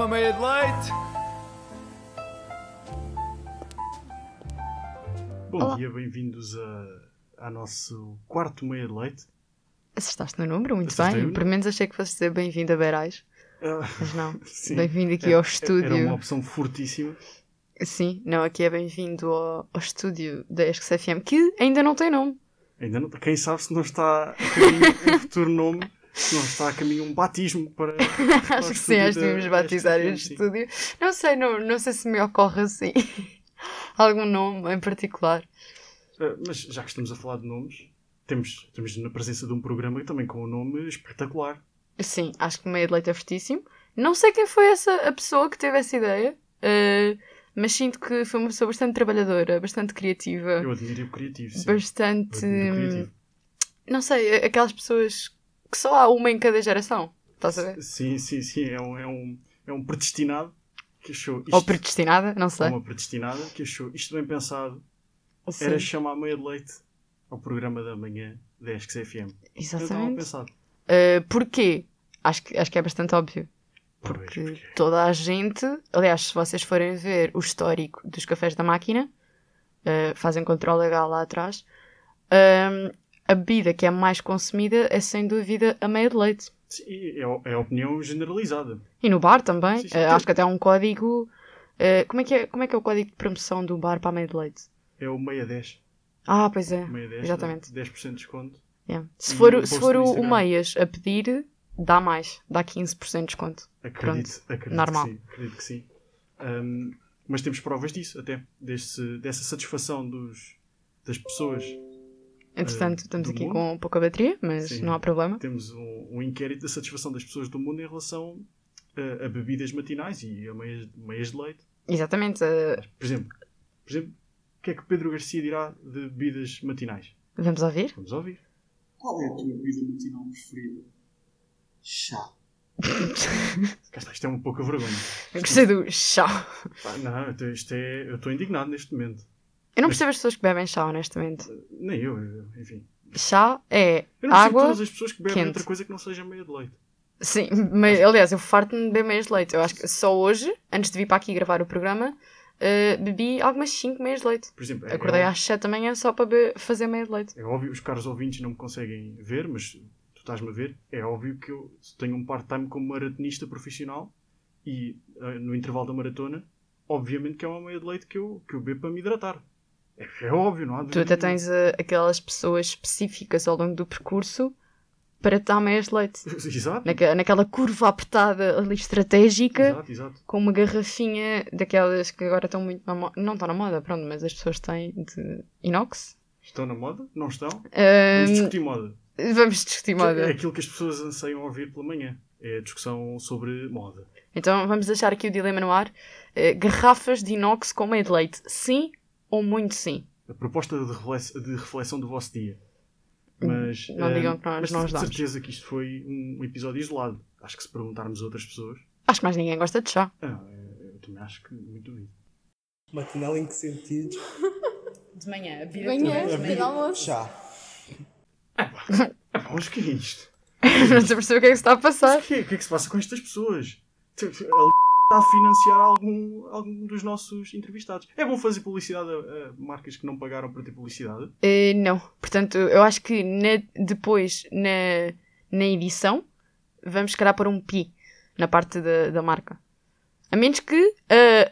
uma meia de leite. Bom Olá. dia, bem-vindos a, a nosso quarto meia de leite. Acertaste no número, muito Acertei bem. o Por menos achei que fosse dizer bem-vindo a Berais, Ah, mas não. sim. Bem-vindo aqui Era- ao estúdio. Era uma opção fortíssima. Sim, não, aqui é bem-vindo ao, ao estúdio da ESC-FM, que ainda não tem nome. Ainda não, quem sabe se não está um futuro nome, não está a caminho um batismo para. para acho que sim, acho que devíamos batizar este sim. estúdio. Não sei, não, não sei se me ocorre assim algum nome em particular. Ah, mas já que estamos a falar de nomes, temos, estamos na presença de um programa também com um nome espetacular. Sim, acho que meio de leite é fortíssimo. Não sei quem foi essa a pessoa que teve essa ideia, eh, mas sinto que foi uma pessoa bastante trabalhadora, bastante criativa. Eu admiro o criativo, sim. bastante. O criativo. Não sei, aquelas pessoas que só há uma em cada geração. Estás a ver? Sim, sim, sim. É um, é um, é um predestinado que achou isto. Ou predestinada, não sei. Ou uma predestinada que achou isto bem pensado Sim, era chamar meia de leite ao programa da manhã da FM. Exatamente. pensado. Uh, porquê? Acho que, acho que é bastante óbvio. Porque porque- toda a gente. Aliás, se vocês forem ver o histórico dos cafés da máquina, uh, fazem controle legal lá atrás, um, a bebida que é mais consumida é sem dúvida a meia de leite. Sim, é, a- é a opinião generalizada. E no bar também. Sim, sim. Uh, acho que até há um código. uh, como, é que é, como é que é o código de promoção do bar para a meia de leite? É o meia 10. Ah, pois é. Meia 10 Exatamente. 10% de desconto. Yeah. Se for, o se for o, o meias a pedir, dá mais. Dá 15% de desconto. Acredito, acredito normal. que sim. Acredito que sim. Ahm, mas temos provas disso, até. Desse, dessa satisfação dos, das pessoas. Entretanto, Eh, estamos aqui mundo? com pouca bateria, mas Sim. não há problema. Temos um, um inquérito da satisfação das pessoas do mundo em relação a, a bebidas matinais e a meias, meias de leite. Exatamente. uh, Por exemplo, por exemplo, o que é que Pedro Garcia dirá de bebidas matinais? vamos ouvir? Vamos ouvir. Qual é a tua bebida matinal preferida? Chá. Isto é um pouco a vergonha. Eu gostei do chá. Não, isto é, eu estou indignado neste momento. Eu não percebo as pessoas que bebem chá, honestamente. Nem eu, enfim. Chá é Eu não percebo água. todas as pessoas que bebem quente. outra coisa que não seja meia de leite. Sim, mas, aliás, eu farto-me de beber meias de leite. Eu acho que só hoje, antes de vir para aqui gravar o programa, uh, bebi algumas 5 meias de leite. Por exemplo, é, Acordei é, às 7 da manhã só para be- fazer meia de leite. é óbvio, os caros ouvintes não me conseguem ver, mas tu estás-me a ver. É óbvio que eu tenho um part-time como maratonista profissional e eh, no intervalo da maratona, obviamente que é uma meia de leite que eu, que eu bebo para me hidratar. É, é óbvio, não há Tu até tens uh, aquelas pessoas específicas ao longo do percurso para te dar de leite. Exato. Naque- naquela curva apertada ali estratégica, Exato, exato. com uma garrafinha daquelas que agora estão muito na moda. Não estão na moda, pronto, mas as pessoas têm de inox. Estão na moda? Não estão? Ahm, Vamos discutir moda. vamos discutir É moda. aquilo que as pessoas anseiam ouvir pela manhã. É a discussão sobre moda. Então vamos deixar aqui o dilema no ar. Eh, garrafas de inox com meio de leite, sim ou muito sim? A proposta de reflexão, de reflexão do vosso dia. Mas, Não eh, digam que nós mas não tenho ajudamos. certeza que isto foi um episódio isolado. Acho que se perguntarmos a outras pessoas. Acho que mais ninguém gosta de chá. Ah, eu também acho que muito duvido. Matinal em que sentido? De manhã, a Manhã, pequeno almoço. Chá. Ah, mas o que é isto? Não estou a perceber o que é que se está a passar. O que é, o que é que se passa com estas pessoas? A L- está a financiar algum, algum dos nossos entrevistados. É bom fazer publicidade a, a marcas que não pagaram para ter publicidade? Eh, não. Portanto, eu acho que na- depois, na, na edição, vamos, calhar, pôr um pi na parte da, da marca. A menos que a,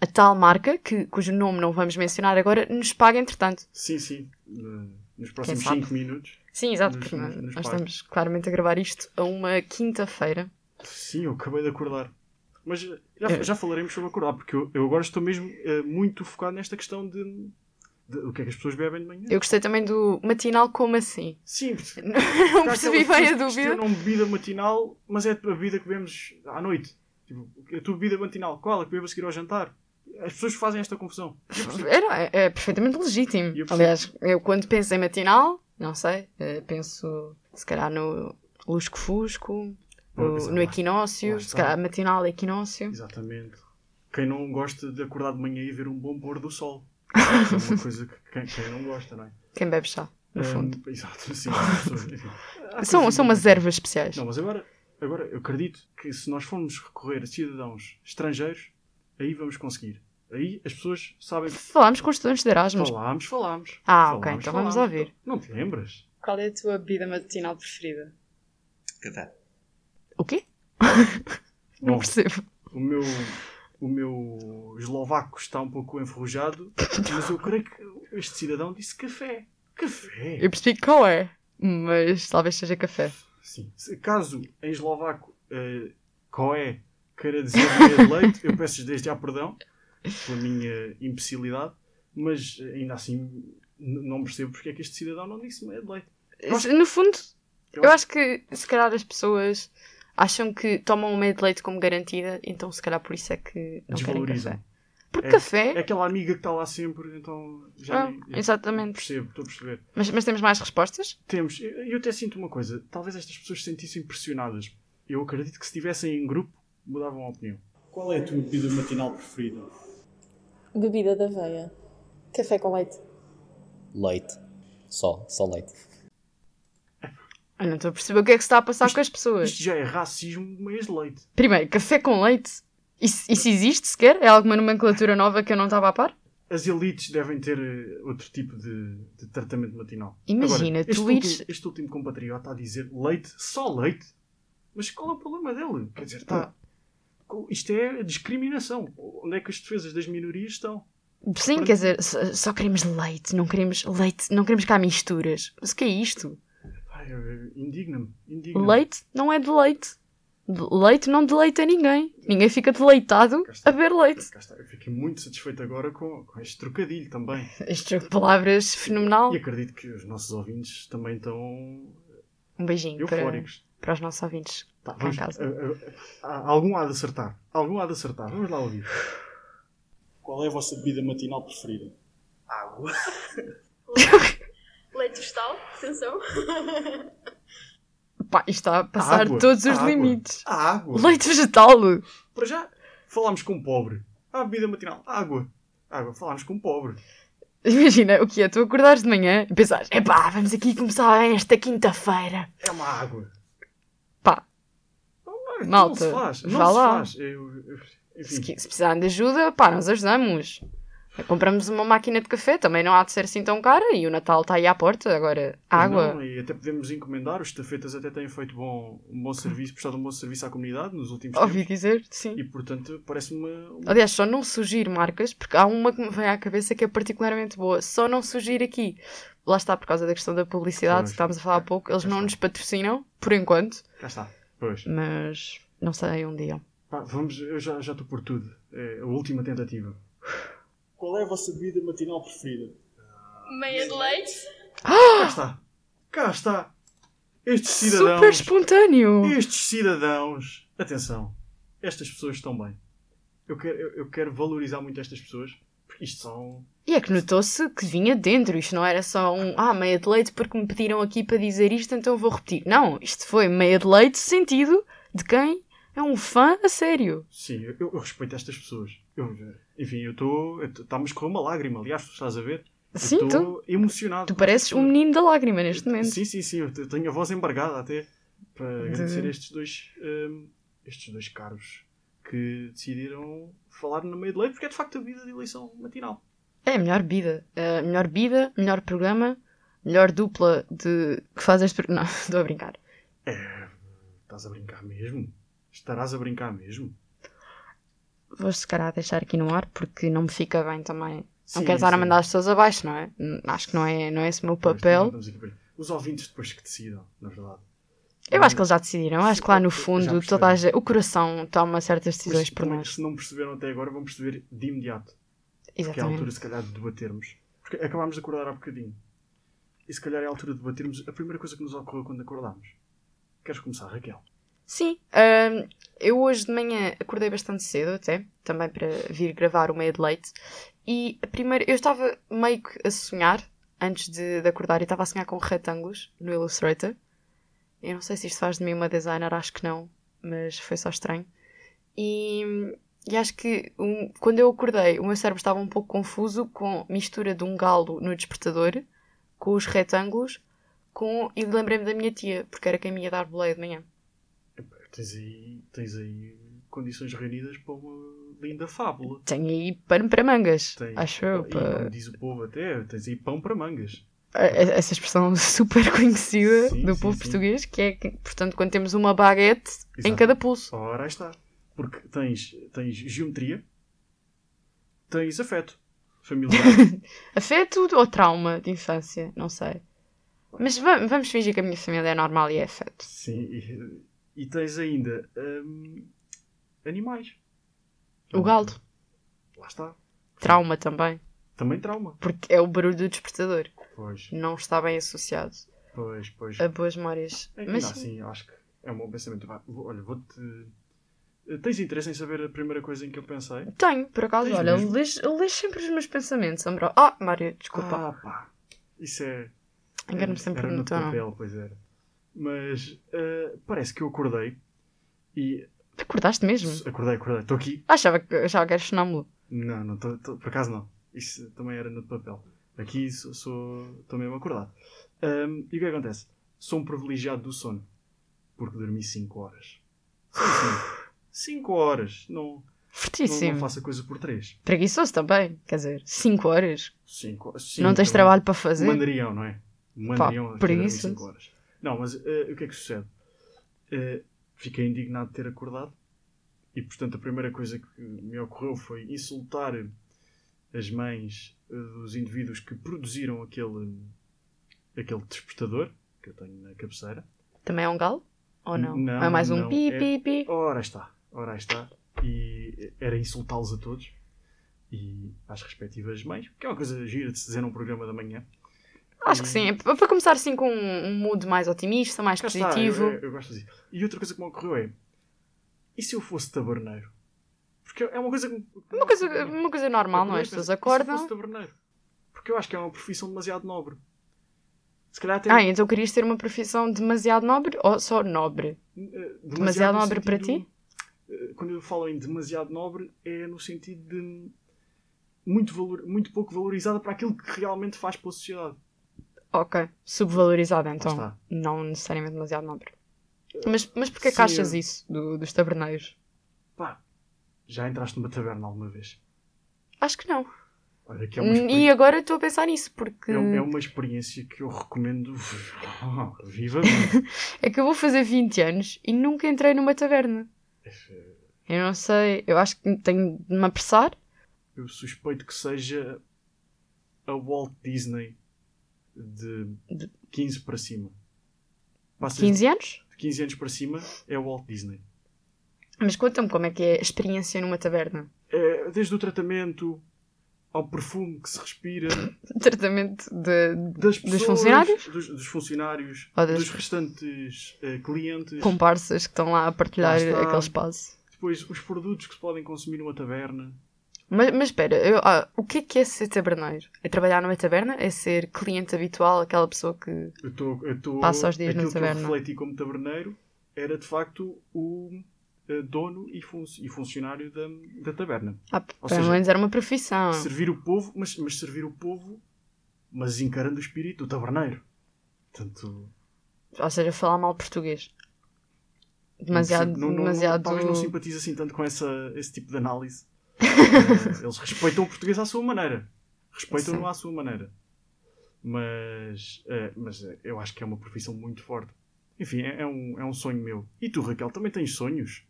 a tal marca, que, cujo nome não vamos mencionar agora, nos pague entretanto. Sim, sim. Nos próximos sabe? 5 minutos. Sim, exato, Nos- porque nos- nós, nos nós estamos claramente a gravar isto a uma quinta-feira. Sim, eu acabei de acordar. Mas já, É. já falaremos sobre acordar, porque eu, eu agora estou mesmo eh, muito focado nesta questão de, de o que é que as pessoas bebem de manhã. Eu gostei também do matinal como assim. Sim, Não percebi bem a dúvida. questionam bebida matinal, mas é a bebida que bebemos à noite. Tipo, a tua bebida matinal, qual? A que bebo a seguir ao jantar? As pessoas fazem esta confusão. É, não, é, é perfeitamente legítimo. Eu. Aliás, eu quando penso em matinal, não sei, eh, penso se calhar no Lusco Pensar, no lá- Equinócio, se calhar matinal Equinócio. Exatamente. Quem não gosta de acordar de manhã e ver um bom pôr do sol? É uma coisa que quem, quem não gosta, não é? Quem bebe chá, no Hum, fundo. exato, sim. São, são umas ervas especiais. Não, mas agora, Agora, eu acredito que se nós formos recorrer a cidadãos estrangeiros, aí vamos conseguir. Aí as pessoas sabem que Falámos com estudantes de Erasmus. falámos, falámos. Ah, ok, Falámos, então vamos falámos. ouvir. Não te lembras? Qual é a tua bebida matinal preferida? Café. O quê? Não percebo. o meu, o meu eslovaco está um pouco enferrujado, mas eu creio que este cidadão disse café. Café? Eu percebi qual é, mas talvez seja café. Sim. Caso em eslovaco uh, coé queira dizer meia de leite, eu peço desde já perdão pela minha imbecilidade, mas ainda assim não percebo porque é que este cidadão não disse meia de leite. Eu acho- No fundo, eu eu acho- acho que se calhar as pessoas acham que tomam o meio de leite como garantida, então se calhar por isso é que não querem Desvalorizam. café. Porque É- café. É aquela amiga que está lá sempre, então já Ah, nem- exatamente. percebo, estou a perceber. Mas, mas temos mais respostas? Temos, eu eu até sinto uma coisa, talvez estas pessoas se sentissem pressionadas. Eu acredito que se estivessem em grupo mudavam a opinião. Qual é a tua bebida matinal preferida? Bebida da aveia. Café com leite. Leite. Só, só leite. Eu não estou a perceber o que é que se está a passar com as pessoas. Isto já é racismo de meias de leite. Primeiro, café com leite. Isso, isso existe sequer? É alguma nomenclatura nova que eu não estava a par? As elites devem ter eh, outro tipo de, de tratamento matinal. Imagina, Agora, este tu último, ires- Este último compatriota a dizer leite, só leite. Mas qual é o problema dele? Quer dizer, está... Isto é discriminação. Onde é que as defesas das minorias estão? Sim, Pronto. quer dizer, só, só queremos leite, não queremos leite, não queremos cá misturas. Mas o que é isto? Eh, Indigna-me. Indigna Leite não é de leite. De- Leite não deleita ninguém. Ninguém fica deleitado a beber leite. Cá está. Eu fiquei muito satisfeito agora com, com este trocadilho também. Estas palavras fenomenal. E acredito que os nossos ouvintes também estão Um beijinho para, eufóricos. para os nossos ouvintes Tá, cá em vamos, casa. eh, eh, há- algum há de acertar. Algum há de acertar. Vamos lá ouvir. Qual é a vossa bebida matinal preferida? Água. Leite vegetal, atenção. Pá, isto está a passar Água. todos os Água. limites. Água. Leite vegetal! Para já, falámos com um pobre. A bebida matinal. Água. Água. Falámos com um pobre. Imagina o que é, tu acordares de manhã e pensares, epá, vamos aqui começar esta quinta-feira. É uma água. Pá, Malta, não se faz. Não vá se lá. faz. Eu- eu- se, se precisarem de ajuda, pá, nós ajudamos. Compramos uma máquina de café, também não há de ser assim tão cara e o Natal está aí à porta, agora água. Não, e até podemos encomendar. Os estafetas até têm feito bom, um bom serviço, prestado um bom serviço à comunidade nos últimos Ouvi tempos. dizer, sim. E portanto parece-me uma. uma- Aliás, só não surgir marcas, porque há uma que me vem à cabeça que é particularmente boa. Só não surgir aqui. Lá está, por causa da questão da publicidade, que estávamos a falar há pouco. Eles Cá não está. nos patrocinam, por enquanto, Cá está. Pois. mas não sei um dia. Pá, vamos, eu já já estou por tudo. É a última tentativa. Qual é a vossa bebida matinal preferida? Meia de leite. Cá está. Cá está. Estes Super cidadãos. espontâneo! Estes cidadãos. Atenção. Estas pessoas estão bem. Eu quero, eu, eu quero valorizar muito estas pessoas. Porque isto são. E é que notou-se que vinha dentro. Isto não era só um, ah, meia de leite porque me pediram aqui para dizer isto, então vou repetir. Não, isto foi meia de leite sentido de quem é um fã a sério. Sim, eu, eu respeito estas pessoas. Eu, enfim, eu estou. Está-me a escorrer uma lágrima, aliás, tu estás a ver? Sim, estou emocionado. tu pareces um menino da lágrima neste momento. Sim, sim, sim. Eu te- tenho a voz embargada até para De- agradecer a estes dois, hum, estes dois caros que decidiram falar no meio de leite, porque é de facto a vida de eleição matinal. É a melhor bebida. A melhor bebida, melhor programa, melhor dupla de que faz este. Não, estou a brincar. Estás a brincar mesmo? Estarás a brincar mesmo? Vou se calhar deixar aqui no ar porque não me fica bem também. Não Sim, quero estar a mandar as pessoas abaixo, não é? Acho que não é, não é esse o meu papel. não para- Os ouvintes depois que decidam, na verdade. Eu acho que eles já decidiram. Acho que lá no fundo toda a o coração toma certas decisões por nós. se não perceberam até agora, vão perceber de imediato. Que é a Exatamente. altura, se calhar, de debatermos. Porque acabámos de acordar há bocadinho. E se calhar é a altura de debatermos a primeira coisa que nos ocorreu quando acordámos. Queres começar, Raquel? Sim, hum, eu hoje de manhã acordei bastante cedo até, também para vir gravar o meio de leite. E a primeira, eu estava meio que a sonhar antes de, de acordar, e estava a sonhar com retângulos no Illustrator. Eu não sei se isto faz de mim uma designer, acho que não, mas foi só estranho. E, e acho que um, quando eu acordei, o meu cérebro estava um pouco confuso com a mistura de um galo no despertador, com os retângulos, com, e lembrei-me da minha tia, porque era quem me ia dar boleia de manhã. Tens aí, tens aí condições reunidas para uma linda fábula. Tenho aí pano para mangas, Tens, acho eu. para- como diz o povo até, tens aí pão para mangas. Essa expressão super conhecida Sim, do sim, povo sim. português, que é portanto, quando temos uma baguete em Exato. cada pulso. Ora, aí está. Porque tens, tens geometria, tens afeto familiar. Afeto ou trauma de infância? Não sei. Mas va- vamos fingir que a minha família é normal e é afeto. sim, e, tens ainda hum, animais. O galo. Lá está. Trauma também. Também trauma. Porque é o barulho do despertador. Pois, Não está bem associado pois, pois. a boas memórias. Ainda Mas assim, acho que é um bom pensamento. Vá, vou- olha, vou-te. eh, Tens interesse em saber a primeira coisa em que eu pensei? tenho, por acaso, Tens olha, mesmo? lês, lês sempre os meus pensamentos, Ambro. Ah, Mário, desculpa. Ah, pá. Isso é. Engano-me sempre era no no papel, pois era. Mas eh, parece que eu acordei e. Acordaste mesmo? Acordei, acordei. Estou aqui. Achava que, achava que eras sonâmbulo. Não, não, tô, tô- por acaso não. Isso também era no papel. Aqui sou- sou. Estou mesmo acordado. Ahm, e o que acontece? Sou um privilegiado do sono. Porque dormi 5 horas. Sim, sim. 5 horas. Não, não, Fortíssimo. não faço a coisa por 3. Preguiçoso também. Quer dizer, 5 horas. 5 não tens trabalho para fazer. Um mandarião, não é? Um mandarião dormir preguiça. 5 horas. Não, mas eh, o que é que sucede? Eh, fiquei indignado de ter acordado e, portanto, a primeira coisa que me ocorreu foi insultar as mães eh, dos indivíduos que produziram aquele, aquele despertador que eu tenho na cabeceira. Também é um galo? Ou não? Não, é mais um não, pi, é- pi, pi. Ora aí está, ora está. E era insultá-los a todos e às respectivas mães, que é uma coisa gira de se dizer num programa da manhã. Acho que sim. É para começar assim com um mood mais otimista, mais Cá está, positivo. eu, eu- eu gosto assim. E outra coisa que me ocorreu é: e se eu fosse taberneiro? Porque é uma coisa que. Uma coisa, uma coisa normal, não é? As pessoas E se acordam. fosse taberneiro? Porque eu acho que é uma profissão demasiado nobre. Se calhar até. Ah, então querias ter uma profissão demasiado nobre ou só nobre? eh, demasiado no nobre para sentido- eh, Quando eu falo em demasiado nobre, é no sentido de. Muito, valor, muito pouco valorizada para aquilo que realmente faz pela sociedade. Ok. Subvalorizada, então. está. Não necessariamente demasiado nobre. Mas, mas porquê que achas eu- isso do- dos taberneiros? Pá, já entraste numa taberna alguma vez? Acho que não. Olha, que é e agora estou a pensar nisso, porque É, é uma experiência que eu recomendo vivamente. é que eu vou fazer 20 anos e nunca entrei numa taberna. Eu não sei, eu acho que tenho de me apressar. Eu suspeito que seja a Walt Disney de 15 para cima. Passas 15 anos? de 15 anos para cima é o Walt Disney. Mas conta-me como é que é a experiência numa taberna. É, desde o tratamento ao perfume que se respira, Tratamento de, das dos pessoas, funcionários? dos, dos funcionários, das- dos restantes eh, clientes, comparsas que estão lá a partilhar Lá aquele espaço. depois os produtos que se podem consumir numa taberna. Mas, mas espera, eu- ah, o que é que é ser taberneiro? É trabalhar numa taberna? É ser cliente habitual, aquela pessoa que. Eu tô, eu tô, Passa os dias na aquilo que eu taberna. refleti como taberneiro era de facto o eh, dono e, fun- e funcionário da, da taberna. Ah, pelo seja, menos era uma profissão. Servir o povo, mas, mas servir o povo, mas encarando o espírito do taberneiro. Portanto, Ou seja, falar mal português. Demasiado. não, não, não, demasiado... talvez não simpatize assim tanto com essa, esse tipo de análise. Eh, eles respeitam o português à sua maneira. Respeitam-no à sua maneira. Mas, eh, mas eh, eu acho que é uma profissão muito forte. Enfim, é, é um, é um sonho meu. E tu, Raquel, também tens sonhos?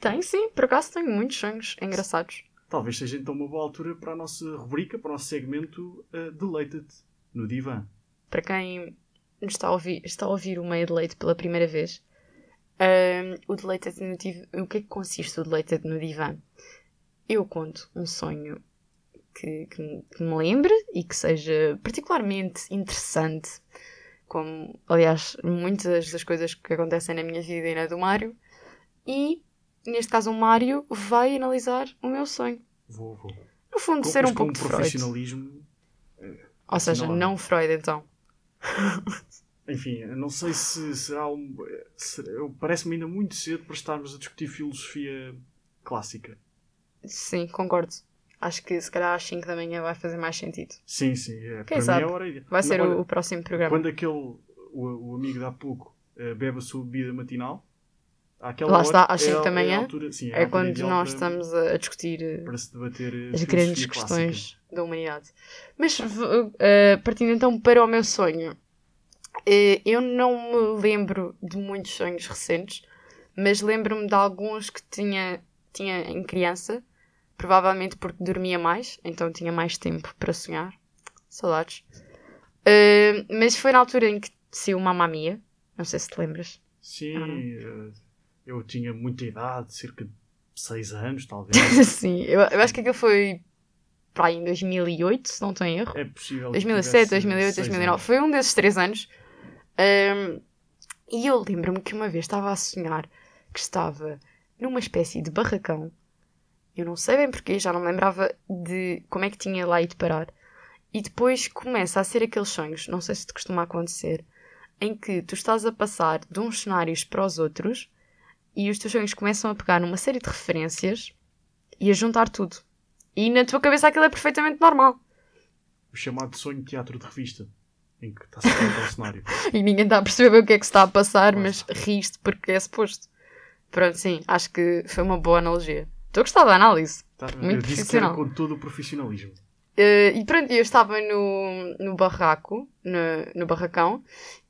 Tem sim, por acaso tenho muitos sonhos engraçados. Talvez seja então uma boa altura para a nossa rubrica, para o nosso segmento uh, Deleita-te no divã. Para quem nos está a ouvir, está a ouvir o meio de leite pela primeira vez, ahm, o Deleita-te no divã. O que é que consiste o Deleita-te no divã? Eu conto um sonho que, que, me- que me lembre e que seja particularmente interessante, como, aliás, muitas das coisas que acontecem na minha vida e na do Mário, e neste caso o Mário vai analisar o meu sonho. Vou, vou. No fundo, Com- ser um pouco de Freud. profissionalismo. Ou seja, não Freud então. Enfim, não sei se será um. Parece-me ainda muito cedo para estarmos a discutir filosofia clássica. Sim, concordo. Acho que se calhar às 5 da manhã vai fazer mais sentido. Sim, sim. É, para sabe? mim é hora. Vai ser olha, o, próximo programa. Quando aquele. O, o amigo de há pouco eh, bebe a sua bebida matinal, Àquela Lá está, às é cinco a- da é manhã, altura- sim, É altura quando nós para- estamos a, discutir eh, para se debater as grandes clássica. questões da humanidade. Mas eh, partindo então para o meu sonho, eh, eu não me lembro de muitos sonhos recentes, mas lembro-me de alguns que tinha, tinha em criança, provavelmente porque dormia mais, então tinha mais tempo para sonhar. Saudades. Eh, mas foi na altura em que saiu Mamma Mia, não sei se te lembras. Sim, Ah, eu tinha muita idade, cerca de 6 anos, talvez. Sim, eu, eu acho que aquilo foi para aí em 2008, se não estou em erro. É possível. que 2007, tivesse 2008, seis 2009. anos. Foi um desses três anos. Ahm, e eu lembro-me que uma vez estava a sonhar que estava numa espécie de barracão. Eu não sei bem porquê, já não me lembrava de como é que tinha lá ido parar. E depois começa a ser aqueles sonhos, não sei se te costuma acontecer, em que tu estás a passar de uns cenários para os outros e os teus sonhos começam a pegar numa série de referências e a juntar tudo. E na tua cabeça aquilo é perfeitamente normal. O chamado sonho teatro de revista, em que está sempre aquele cenário. E ninguém está a perceber bem o que é que se está a passar, mas está. riste porque é suposto. Pronto, sim, acho que foi uma boa analogia. Estou a gostar da análise. Tá, Muito eu disse que era com todo o profissionalismo. Eh, e pronto, eu estava no, no barraco, no, no barracão,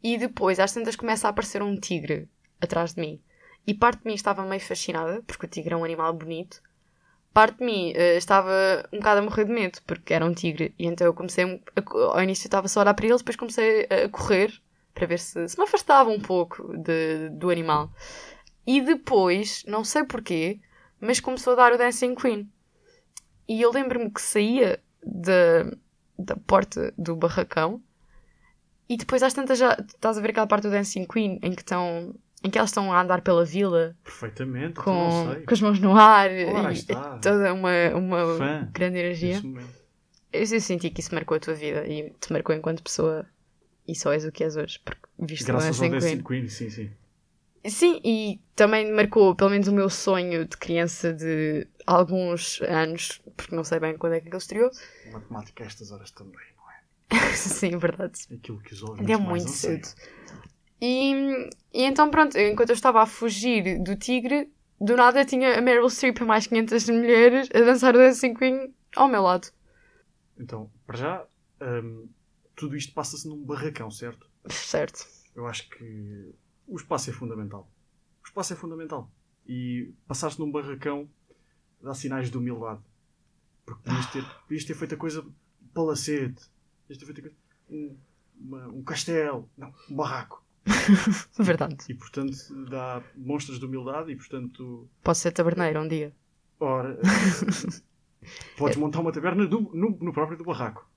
e depois às tantas começa a aparecer um tigre atrás de mim. E parte de mim estava meio fascinada, porque o tigre é um animal bonito. Parte de mim eh, estava um bocado a morrer de medo, porque era um tigre. E então eu comecei, a, ao início eu estava só a olhar para ele, depois comecei a correr, para ver se, se me afastava um pouco de- do animal. E depois, não sei porquê, mas começou a dar o Dancing Queen. E eu lembro-me que saía da, da porta do barracão e depois às tantas já estás a ver aquela parte do Dancing Queen em que estão em que elas estão a andar pela vila Perfeitamente, então com, com as mãos no ar Ora, e toda uma, uma Fã grande energia. Eu, eu senti que isso marcou a tua vida e te marcou enquanto pessoa e só és o que és hoje, porque viste o Graças ao Dancing Dancing Queen. Queen, sim, sim. Sim, e também marcou pelo menos o meu sonho de criança de alguns anos, porque não sei bem quando é que ele estreou. Matemática a estas horas também, não é? Sim, verdade. Aquilo que os É ouvintes mais muito cedo. E, e então, pronto, enquanto eu estava a fugir do tigre, do nada tinha a Meryl Streep e mais 500 mulheres a dançar o Dancing Queen ao meu lado. Então, para já, hum, tudo isto passa-se num barracão, certo? Certo. Eu acho que o espaço é fundamental. O espaço é fundamental. E passar-se num barracão dá sinais de humildade. Porque podias ter, podias ter feito a coisa palacete. Podias ter feito a coisa, um, uma- um castelo. Não, um barraco. Verdade. E portanto dá monstros de humildade e portanto. Posso ser taberneiro um dia. Ora. podes montar uma taberna do- no, no próprio do barraco.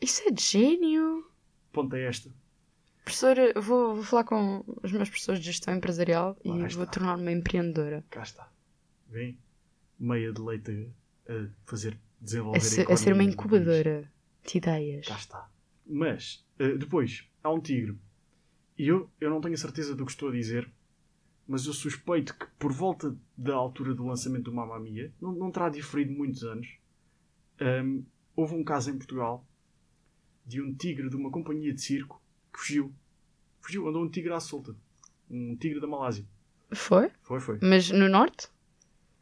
Isso é de gênio. Ponta é esta. Professora, eu vou, vou falar com os meus professores de gestão empresarial e vou tornar-me empreendedora. Cá está. Vem. Meia de leite a fazer desenvolver A ser, a a ser uma incubadora de ideias. Cá está. Mas, eh, depois, há um tigre. E eu, eu não tenho a certeza do que estou a dizer, mas eu suspeito que por volta da altura do lançamento do Mamma Mia, não, não terá diferido muitos anos, hum, houve um caso em Portugal de um tigre de uma companhia de circo que fugiu. Fugiu, andou um tigre à solta. Um tigre da Malásia. Foi? Foi, foi. Mas no norte?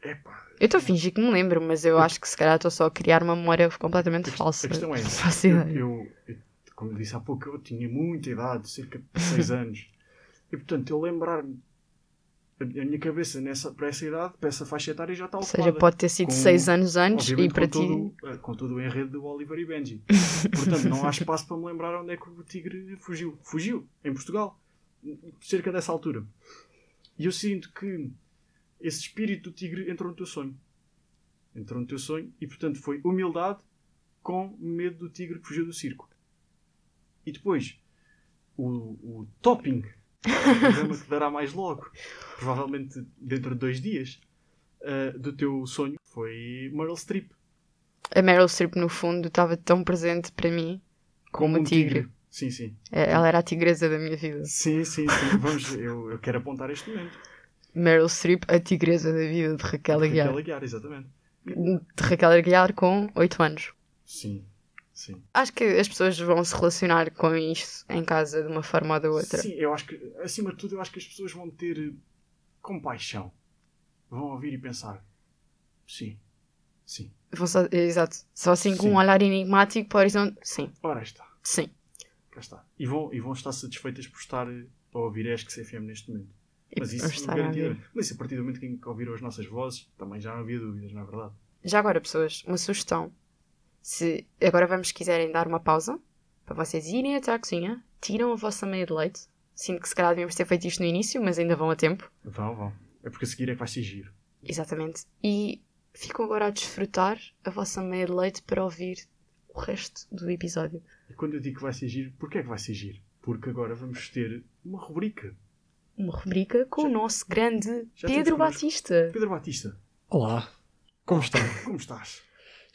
Epá, Eu estou a fingir que me lembro, mas eu acho que se calhar estou só a criar uma memória completamente falsa. A questão é Eu, eu- eu- como disse há pouco, eu tinha muita idade, cerca de 6 anos. E portanto, eu lembrar-me, a, minha cabeça nessa, para essa idade, para essa faixa etária, já está Ou ocupada. seja, pode ter sido Com- 6 anos antes e para ti. todo, eh, com todo o enredo do Oliver e Benji. Portanto, não há espaço para me lembrar onde é que o tigre fugiu. Fugiu, em Portugal, cerca dessa altura. E eu sinto que esse espírito do tigre entrou no teu sonho. Entrou no teu sonho e, portanto, foi humildade com medo do tigre que fugiu do circo. E depois, o, o topping, o programa que dará mais logo, provavelmente dentro de dois dias, eh, do teu sonho, foi Meryl Streep. A Meryl Streep, no fundo, estava tão presente para mim como, um o tigre. Sim, sim. É, Ela era a tigresa da minha vida. Sim, sim, sim. Vamos, eu, eu quero apontar este momento. Meryl Streep, a tigresa da vida de Raquel Aguiar. Raquel Aguiar, exatamente. De Raquel Aguiar com 8 anos. Sim, sim. Acho que as pessoas vão se relacionar com isto em casa de uma forma ou da outra. Sim, eu acho que, acima de tudo, eu acho que as pessoas vão ter com paixão, vão ouvir e pensar: sim, sim, Vão só, exato. Só assim com Sim. um olhar enigmático para o horizonte. Sim, ora está, sim. cá está. E vão, e vão estar satisfeitas por estar eh, a ouvir a ESC-CFM neste momento. E Mas isso, estar a garantidamente. ver. Mas isso, a partir do momento que ouviram as nossas vozes, também já não havia dúvidas, não é verdade? Já agora, pessoas, uma sugestão. Se agora vamos quiserem dar uma pausa para vocês irem até à cozinha, tiram a vossa meia de leite. Sinto que se calhar devíamos ter feito isto no início, mas ainda vão a tempo. Vão, vão. É porque a seguir é que vai ser giro. Exatamente. E ficam agora a desfrutar a vossa meia de leite para ouvir o resto do episódio. E quando eu digo que vai ser giro, porquê é que vai ser giro? Porque agora vamos ter uma rubrica. Uma rubrica com o nosso grande já Pedro Batista. Pedro Batista, Olá, como está? como estás?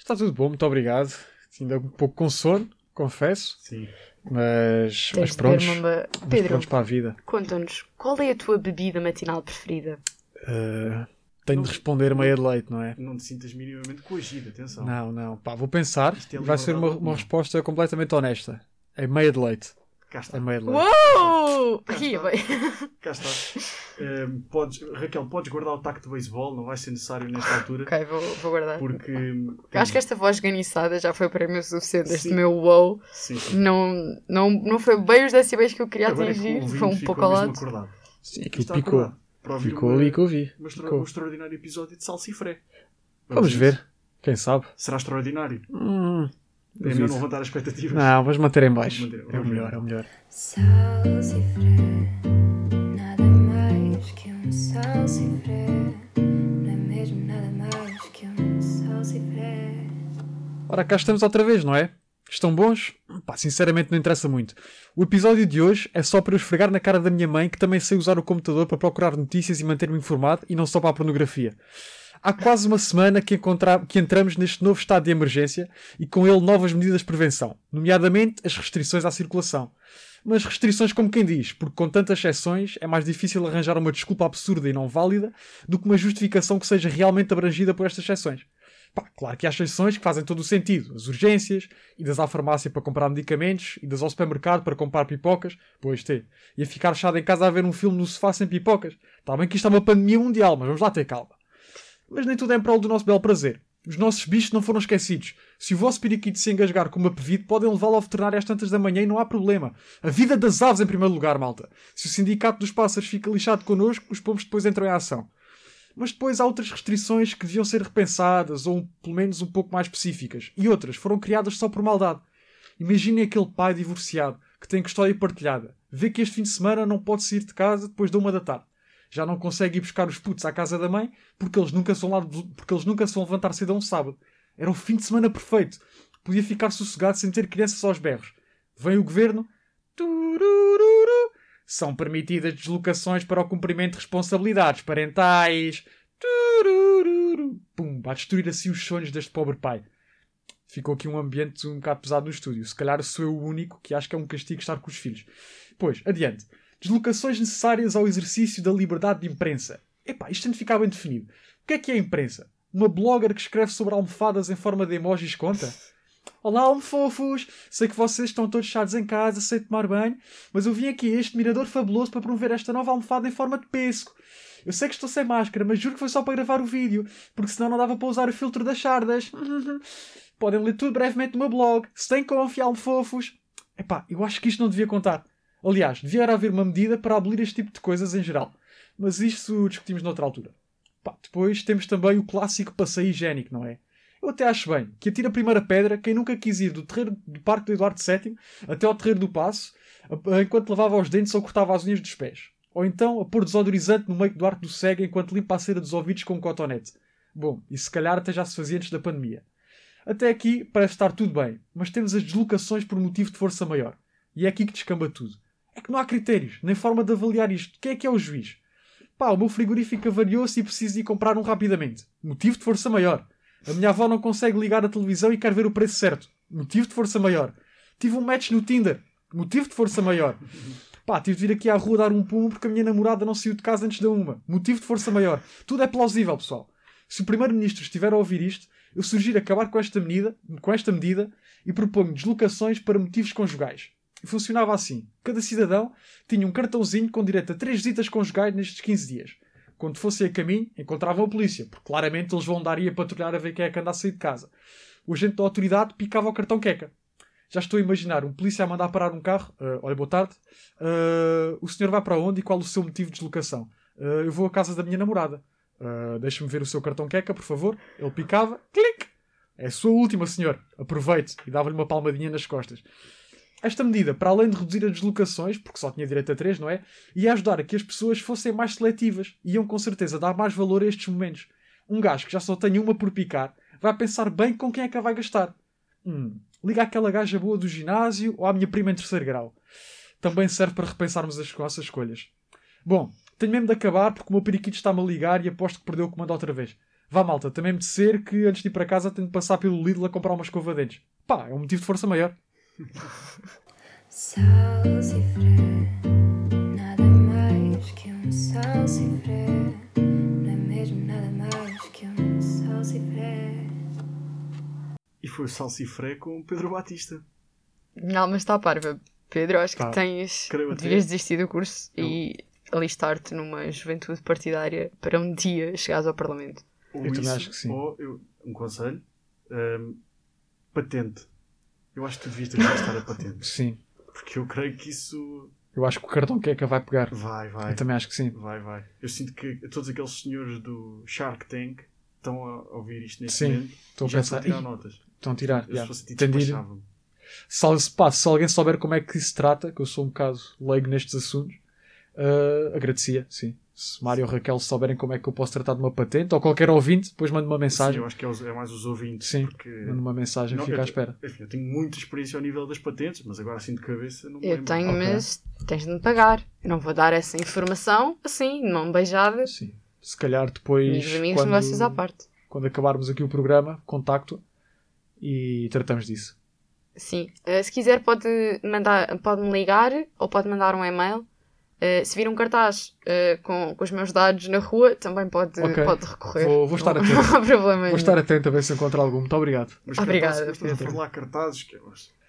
Está tudo bom, muito obrigado. Ainda um pouco com sono, confesso, Sim. mas, Tens mas prontos, uma mas Pedro, prontos para a vida. conta-nos, qual é a tua bebida matinal preferida? Uh, tenho de responder meia de leite, não é? Não te sintas minimamente coagido, atenção. Não, não, pá, vou pensar é e vai ser uma, uma resposta completamente honesta. É meia de leite. Cá está. É. Uou! Cá está. bem. Cá está. Ehm, podes, Raquel, podes guardar o taco de beisebol, não vai ser necessário nesta altura. Ok, vou, vou guardar. Porque. Acho que esta voz ganiçada já foi para mim o suficiente. Este Sim. meu wow Sim, sim. não, não, não foi bem os decibéis que eu queria Agora é que atingir. Foi um pouco ao lado. acordado. Sim, E aquilo picou. acordado para ouvir Ficou uma- ali que eu vi. um extraordinário episódio de Salsifré. Vamos a ver, quem sabe? Será extraordinário. Hum, É melhor não levantar as expectativas. Não, vamos manter em baixo. Vamos manter- É o melhor, ver. é o melhor. Salsifré, nada mais que um salsifré. Não é mesmo nada mais que um salsifré. Ora, cá estamos outra vez, não é? Estão bons? Pá, sinceramente não interessa muito. O episódio de hoje é só para eu esfregar na cara da minha mãe que também sei usar o computador para procurar notícias e manter-me informado e não só para a pornografia. Há quase uma semana que, que entramos neste novo estado de emergência e com ele novas medidas de prevenção, nomeadamente as restrições à circulação. Mas restrições como quem diz, porque com tantas exceções é mais difícil arranjar uma desculpa absurda e não válida do que uma justificação que seja realmente abrangida por estas exceções. Pá, claro que há exceções que fazem todo o sentido. As urgências, idas à farmácia para comprar medicamentos, idas ao supermercado para comprar pipocas, pois ter. E a ficar fechado em casa a ver um filme no sofá sem pipocas. Está bem que isto é uma pandemia mundial, mas vamos lá ter calma. Mas nem tudo é em prol do nosso belo prazer. Os nossos bichos não foram esquecidos. Se o vosso periquito se engasgar com uma pevide, podem levá-lo ao veterinário às tantas da manhã e não há problema. A vida das aves em primeiro lugar, malta. Se o sindicato dos pássaros fica lixado connosco, os pombos depois entram em ação. Mas depois há outras restrições que deviam ser repensadas ou pelo menos um pouco mais específicas. E outras foram criadas só por maldade. Imaginem aquele pai divorciado que tem custódia partilhada. Vê que este fim de semana não pode sair de casa depois da uma da tarde. Já não consegue ir buscar os putos à casa da mãe porque eles nunca são, lá, porque eles nunca são levantar cedo a um sábado. Era o fim de semana perfeito. Podia ficar sossegado sem ter crianças aos berros. Vem o governo. Turururu. São permitidas deslocações para o cumprimento de responsabilidades parentais. Turururu. Pum, a destruir assim os sonhos deste pobre pai. Ficou aqui um ambiente um bocado pesado no estúdio. Se calhar sou eu o único que acho que é um castigo estar com os filhos. Pois, adiante. Deslocações necessárias ao exercício da liberdade de imprensa. Epá, isto tem de ficar bem definido. O que é que é a imprensa? Uma blogger que escreve sobre almofadas em forma de emojis conta? Olá, almofofos! Sei que vocês estão todos chados em casa, sei tomar banho, mas eu vim aqui a este mirador fabuloso para promover esta nova almofada em forma de pesco. Eu sei que estou sem máscara, mas juro que foi só para gravar o vídeo, porque senão não dava para usar o filtro das sardas. Podem ler tudo brevemente no meu blog. Se têm confiar, almofofos. Epá, eu acho que isto não devia contar. Aliás, devia haver uma medida para abolir este tipo de coisas em geral. Mas isto discutimos noutra altura. Pá, depois temos também o clássico passeio higiênico, não é? Eu até acho bem que atira a primeira pedra quem nunca quis ir do terreiro do Parque do Eduardo VII até ao terreiro do Passo, enquanto lavava os dentes ou cortava as unhas dos pés. Ou então a pôr desodorizante no meio do arco do cego enquanto limpa a cera dos ouvidos com um cotonete. Bom, isso se calhar até já se fazia antes da pandemia. Até aqui parece estar tudo bem, mas temos as deslocações por motivo de força maior. E é aqui que descamba tudo. É que não há critérios, nem forma de avaliar isto. Quem é que é o juiz? Pá, o meu frigorífico avariou-se e preciso ir comprar um rapidamente. Motivo de força maior. A minha avó não consegue ligar a televisão e quer ver o preço certo. Motivo de força maior. Tive um match no Tinder. Motivo de força maior. Pá, tive de vir aqui à rua dar um pum porque a minha namorada não saiu de casa antes da uma. Motivo de força maior. Tudo é plausível, pessoal. Se o Primeiro-Ministro estiver a ouvir isto, eu sugiro acabar com esta medida, com esta medida e proponho deslocações para motivos conjugais. E funcionava assim. Cada cidadão tinha um cartãozinho com direito a três visitas conjugais nestes 15 dias. quando fossem a caminho, encontravam a polícia, porque claramente eles vão andar e a patrulhar a ver quem é que anda a sair de casa. O agente da autoridade picava o cartão queca. Já estou a imaginar um polícia a mandar parar um carro. Ah, olha, boa tarde. Ah, o senhor vai para onde e qual o seu motivo de deslocação? Ah, eu vou à casa da minha namorada. Ah, Deixa-me ver o seu cartão queca, por favor. Ele picava. Clique! É a sua última, senhor. Aproveite. E dava-lhe uma palmadinha nas costas. Esta medida, para além de reduzir as deslocações, porque só tinha direito a três, não é? Ia ajudar a que as pessoas fossem mais seletivas. Iam com certeza dar mais valor a estes momentos. Um gajo que já só tem uma por picar vai pensar bem com quem é que a vai gastar. Hum, liga àquela gaja boa do ginásio ou à minha prima em terceiro grau. Também serve para repensarmos as nossas escolhas. Bom, tenho mesmo de acabar porque o meu periquito está-me a ligar e aposto que perdeu o comando outra vez. Vá malta, também me ser que antes de ir para casa tenho de passar pelo Lidl a comprar uma escova de dentes. Pá, é um motivo de força maior. Salsifré, nada mais que um salsifré. Não é mesmo nada mais que um salsifré. E foi o Salsifré com o Pedro Batista. Minha alma está parva. Pedro, acho Tá. que tens. Devias desistir do curso e alistar-te numa juventude partidária para um dia chegares ao Parlamento. Ou Eu isso, acho que sim. Ou eu- um conselho: hum, patente. Eu acho que tu devias que gastar a patente. Sim. Porque eu creio que isso Eu acho que o cartão queca vai pegar. vai, vai. Eu também acho que sim. Vai, vai. Eu sinto que todos aqueles senhores do Shark Tank estão a ouvir isto neste Sim, momento estou a e já estão pensar. a tirar "Ih, notas. Estão a tirar. Eu já. se fosse a. Se, al- pá, se alguém souber como é que se trata, que eu sou um bocado leigo nestes assuntos, ah, agradecia, sim. Se Mário ou Raquel souberem como é que eu posso tratar de uma patente, ou qualquer ouvinte, depois manda uma Sim, mensagem. eu acho que é, é mais os ouvintes. Sim, porque... manda uma mensagem, Não, fica eu à espera. Enfim, eu tenho muita experiência ao nível das patentes, mas agora assim de cabeça não me Eu lembro. tenho, ok. mas tens de me pagar. Eu não vou dar essa informação assim, não beijada. Sim. Se calhar depois, Meus amigos, quando, negócios à parte. quando acabarmos aqui o programa, contacto e tratamos disso. Sim. Eh, se quiser, pode mandar, pode-me ligar ou pode mandar um e-mail. Eh, se vir um cartaz eh, com, com os meus dados na rua, também pode, Ok. pode recorrer. Vou- vou estar não, atento. Não há problema. Vou estar atento a ver se encontro algum. Muito obrigado. Mas Obrigada, cartazes, Pedro. falar cartazes, que é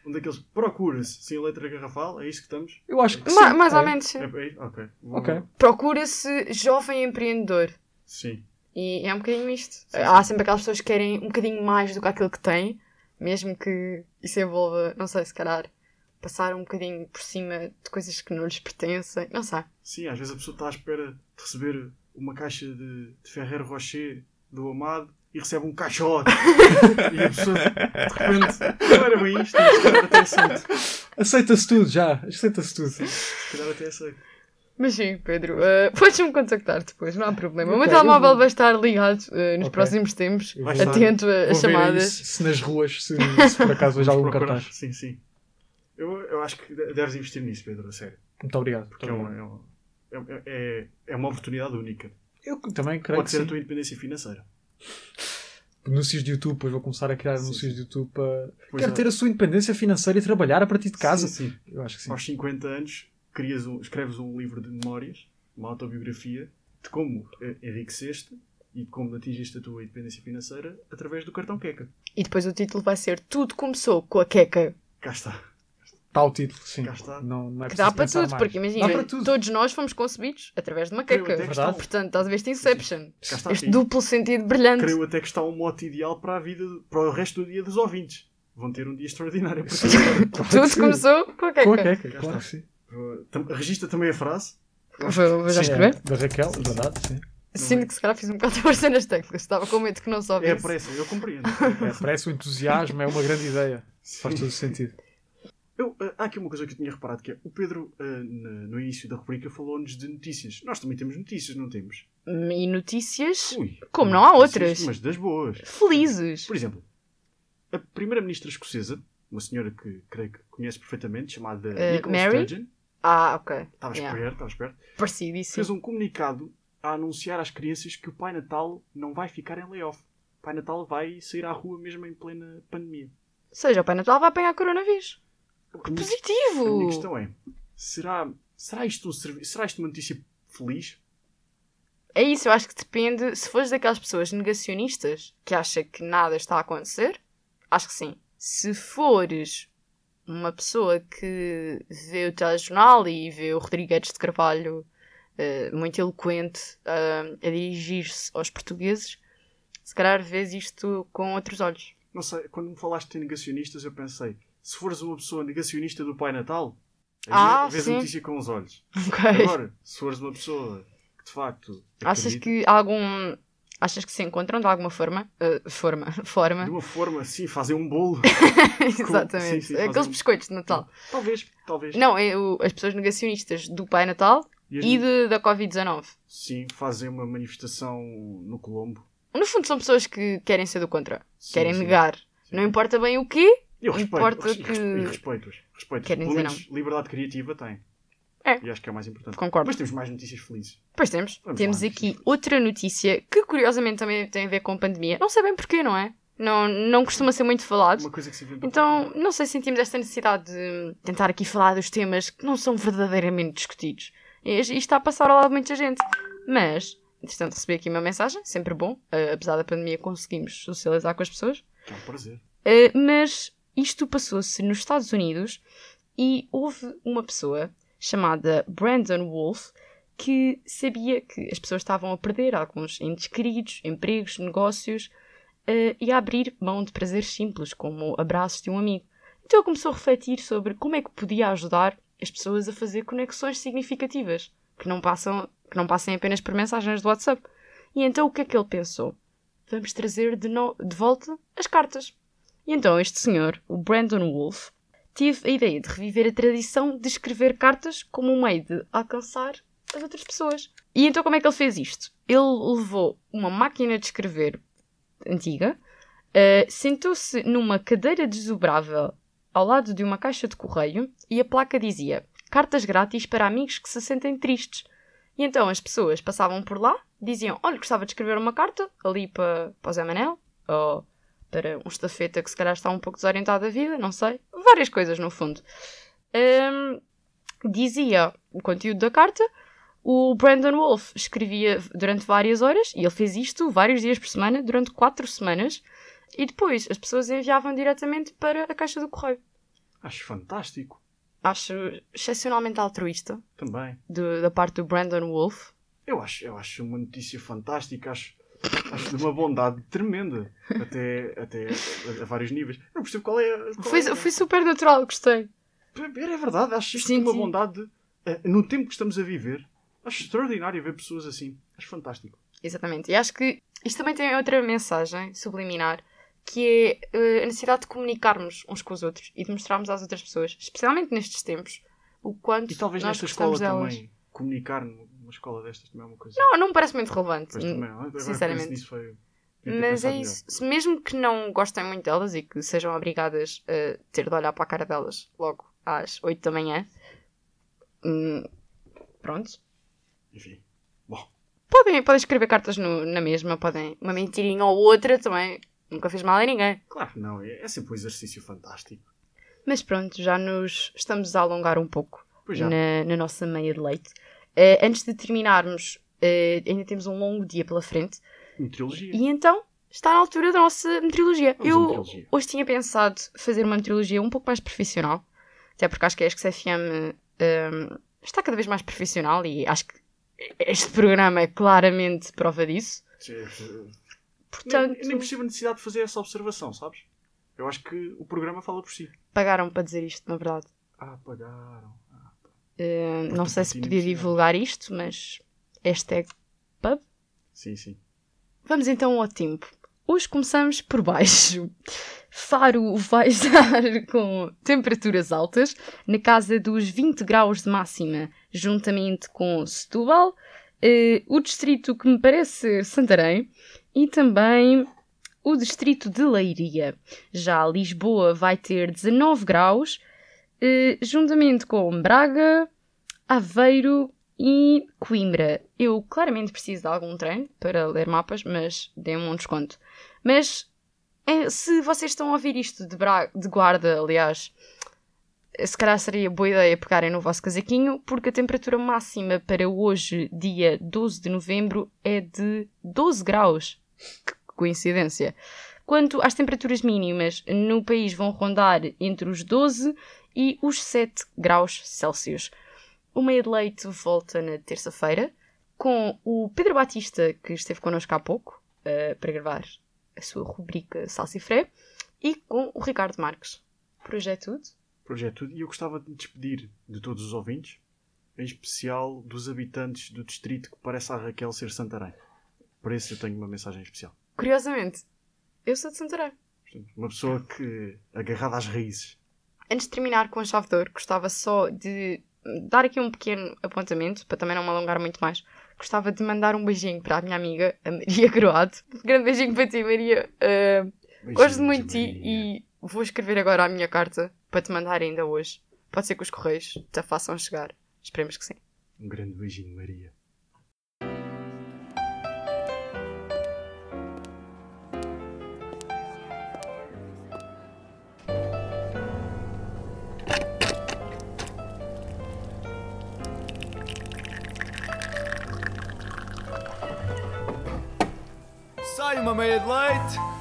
um daqueles procura-se sem letra garrafal, é isso que estamos? Eu acho que Ma- sim. mais é. ou menos, sim. É, é, ok. Vou- Ok. Procura-se jovem empreendedor. Sim. E é um bocadinho isto. Há sempre aquelas pessoas que querem um bocadinho mais do que aquilo que têm, mesmo que isso envolva, não sei, se calhar, passar um bocadinho por cima de coisas que não lhes pertencem. Não sei. Sim, às vezes a pessoa está à espera de receber uma caixa de, de Ferreiro Rocher do Amado e recebe um caixote. e a pessoa, de repente, não era bem isto, mas se calhar até aceito. Aceita-se tudo já. Aceita-se tudo. Se calhar até aceito. Mas sim, Pedro, eh, podes-me contactar depois, não há problema. O meu telemóvel vai estar ligado eh, nos Ok. próximos tempos, Vai atento a- às chamadas. se, se nas ruas, se, se por acaso vejo algum procurar. cartaz. Sim, sim. Eu, eu acho que de- deves investir nisso, Pedro, a sério. Muito obrigado. Porque é, um- é, um- é, é, é uma oportunidade única. Eu também creio Pode que ser sim. a tua independência financeira. Anúncios de YouTube, depois vou começar a criar Sim, anúncios sim. de YouTube para. Pois Quero é. ter a sua independência financeira e trabalhar a partir de casa. Sim, sim. Eu acho que sim. Aos 50 anos, crias um, escreves um livro de memórias, uma autobiografia, de como enriqueceste e de como atingiste a tua independência financeira através do cartão Queca. E depois o título vai ser Tudo começou com a queca. Cá está. Está o título, sim. Não, não é Que preciso dá para tudo, mais. porque imagina, para tudo. todos nós fomos concebidos através de uma um- Portanto, estás a ver este Inception. está. Este E duplo sentido brilhante. creio até que está um mote ideal para a vida, para o resto do dia dos ouvintes. Vão ter um dia extraordinário. Porque Tudo sim. começou com a queca. Com a queca, Cá claro que sim. uh, registra também a frase. Vou, vou já Sim, escrever. é da Raquel, é verdade, sim. Sinto que se calhar fiz um bocado de força nas teclas. Estava com medo que não É a soubesse. pressa, eu compreendo. É, parece o entusiasmo, é uma grande ideia. Faz todo sentido. Eu, uh, há aqui uma coisa que eu tinha reparado que é o Pedro, uh, na- no início da rubrica, falou-nos de notícias. Nós também temos notícias, não temos? E notícias Ui, Como não há notícias, outras? Mas das boas. felizes. Por exemplo, a primeira-ministra escocesa, uma senhora que creio que conhece perfeitamente, chamada Eh, Nicola Mary? Sturgeon, Ah, ok. estava Yeah. esperto, estava esperto, Parecidíssimo. fez um comunicado a anunciar às crianças que o Pai Natal não vai ficar em layoff. O Pai Natal vai sair à rua mesmo em plena pandemia. Ou seja, o Pai Natal vai apanhar coronavírus. Minha- A Positivo! minha questão é: será, será, isto um será isto uma notícia feliz? É isso, eu acho que depende. Se fores daquelas pessoas negacionistas que acha que nada está a acontecer, acho que sim. Se fores uma pessoa que vê o telejornal e vê o Rodrigues de Carvalho eh, muito eloquente ah, a dirigir-se aos portugueses, se calhar vês isto com outros olhos. Não sei, quando me falaste de negacionistas, eu pensei, se fores uma pessoa negacionista do Pai Natal, Ah, vês sim. a notícia com os olhos. Ok. Agora, se fores uma pessoa que de facto Achas acredita que há algum. Achas que se encontram de alguma forma? ah, forma. forma. de uma forma assim, fazer um bolo. Sim, Exatamente. sim, Aqueles fazem- biscoitos de Natal. Talvez, talvez. Não, é as pessoas negacionistas do Pai Natal E as- e de- da Covid-19. Sim, fazem uma manifestação no Colombo. No fundo, são pessoas que querem ser do contra. Sim, querem sim. negar. Sim. Não importa bem o quê, Eu respeito, Importa res- que- e respeito-os. respeito Querem Pelo dizer menos liberdade criativa tem. É. E acho que é o mais importante. Concordo. Mas temos mais notícias felizes. Pois temos. Vamos temos lá, aqui outra notícia que curiosamente também tem a ver com a pandemia. Não sei bem porquê, não é? Não, não costuma ser muito falado. Uma coisa que se. Então, não sei se sentimos esta necessidade de tentar aqui falar dos temas que não são verdadeiramente discutidos. E isto está a passar ao lado de muita gente. Mas, entretanto, recebi aqui uma mensagem, sempre bom. eh, apesar da pandemia, conseguimos socializar com as pessoas. É um prazer. Uh, mas isto passou-se nos Estados Unidos e houve uma pessoa chamada Brandon Wolf que sabia que as pessoas estavam a perder alguns entes queridos, empregos, negócios uh, e a abrir mão de prazeres simples, como abraços de um amigo. Então ele começou a refletir sobre como é que podia ajudar as pessoas a fazer conexões significativas, que não, passam, que não passem apenas por mensagens do WhatsApp. E então o que é que ele pensou? Vamos trazer de, no- de volta as cartas. E então este senhor, o Brandon Wolf, teve a ideia de reviver a tradição de escrever cartas como um meio de alcançar as outras pessoas. E então como é que ele fez isto? Ele levou uma máquina de escrever antiga, eh, sentou-se numa cadeira desdobrável ao lado de uma caixa de correio e a placa dizia cartas grátis para amigos que se sentem tristes. E então as pessoas passavam por lá, diziam, olha, gostava de escrever uma carta ali para, para o Zé Manel, ou para um estafeta que se calhar está um pouco desorientado da vida, não sei. Várias coisas, no fundo. Hum, dizia o conteúdo da carta, o Brandon Wolf escrevia durante várias horas, e ele fez isto vários dias por semana, durante quatro semanas, e depois as pessoas enviavam diretamente para a caixa do correio. Acho fantástico. Acho excepcionalmente altruísta Também. do- da parte do Brandon Wolf. Eu acho, eu acho uma notícia fantástica. Acho, acho de uma bondade tremenda. Até, até a, a vários níveis. Eu não percebo qual é. Qual Foi, é. foi super natural, gostei. É verdade, acho isto Sim, de uma sim. bondade. eh, No tempo que estamos a viver, acho extraordinário ver pessoas assim. Acho fantástico. Exatamente. E acho que isto também tem outra mensagem subliminar, que é eh, a necessidade de comunicarmos uns com os outros e de mostrarmos às outras pessoas, especialmente nestes tempos, o quanto E talvez nesta escola delas. também, comunicar numa escola destas também é uma coisa. Não, não me parece muito relevante. Também, agora sinceramente. nisso foi. Mas é isso. Se mesmo que não gostem muito delas e que sejam obrigadas a ter de olhar para a cara delas logo às 8 da manhã, hum, pronto. melhor. Enfim. Bom, Podem, podem escrever cartas no- na mesma, podem. Uma mentirinha ou outra também nunca fez mal a ninguém. claro que não, é, é sempre um exercício fantástico. Mas pronto, já nos estamos a alongar um pouco na, na nossa meia de leite. Eh, antes de terminarmos, eh, ainda temos um longo dia pela frente. Meteorologia. E então está na altura da nossa meteorologia. Vamos Eu meteorologia. hoje tinha pensado fazer uma meteorologia um pouco mais profissional. Até porque acho que a XFM ehm, está cada vez mais profissional e acho que este programa é claramente prova disso. Portanto, Nem, nem percebo a necessidade de fazer essa observação, sabes? Eu acho que o programa fala por si. pagaram para dizer isto, na verdade. Ah, pagaram. Por não sei se podia precisava. divulgar isto, mas hashtag pub. sim, sim. Vamos então ao tempo. Hoje começamos por baixo. Faro vai estar com temperaturas altas, na casa dos 20 graus de máxima, juntamente com Setúbal, eh, o distrito que me parece Santarém e também o distrito de Leiria. Já Lisboa vai ter 19 graus, juntamente com Braga, Aveiro e Coimbra. Eu claramente preciso de algum treino para ler mapas, mas dê-me um desconto. Mas é, se vocês estão a ouvir isto de, Bra- de guarda, aliás, se calhar seria boa ideia pegarem no vosso casaquinho, porque a temperatura máxima para hoje, dia 12 de novembro, é de 12 graus. Que coincidência! Quanto às temperaturas mínimas, no país vão rondar entre os 12 e os 7 graus Celsius. O Meia de Leite volta na terça-feira com o Pedro Batista, que esteve connosco há pouco eh, para gravar a sua rubrica Salsifré, e com o Ricardo Marques. Por hoje é tudo. Projeto tudo. E eu gostava de me despedir de todos os ouvintes, em especial dos habitantes do distrito que parece a Raquel ser Santarém. Para isso eu tenho uma mensagem especial. Curiosamente, eu sou de Santarém. Uma pessoa que, agarrada às raízes, Antes de terminar com a chave de ouro, gostava só de dar aqui um pequeno apontamento, para também não me alongar muito mais. Gostava de mandar um beijinho para a minha amiga, a Maria Groado. Um grande beijinho para ti, Maria. Uh, gosto muito de ti e vou escrever agora a minha carta para te mandar ainda hoje. Pode ser que os correios te a façam chegar. Esperemos que sim. um grande beijinho, Maria. Sai uma meia de leite.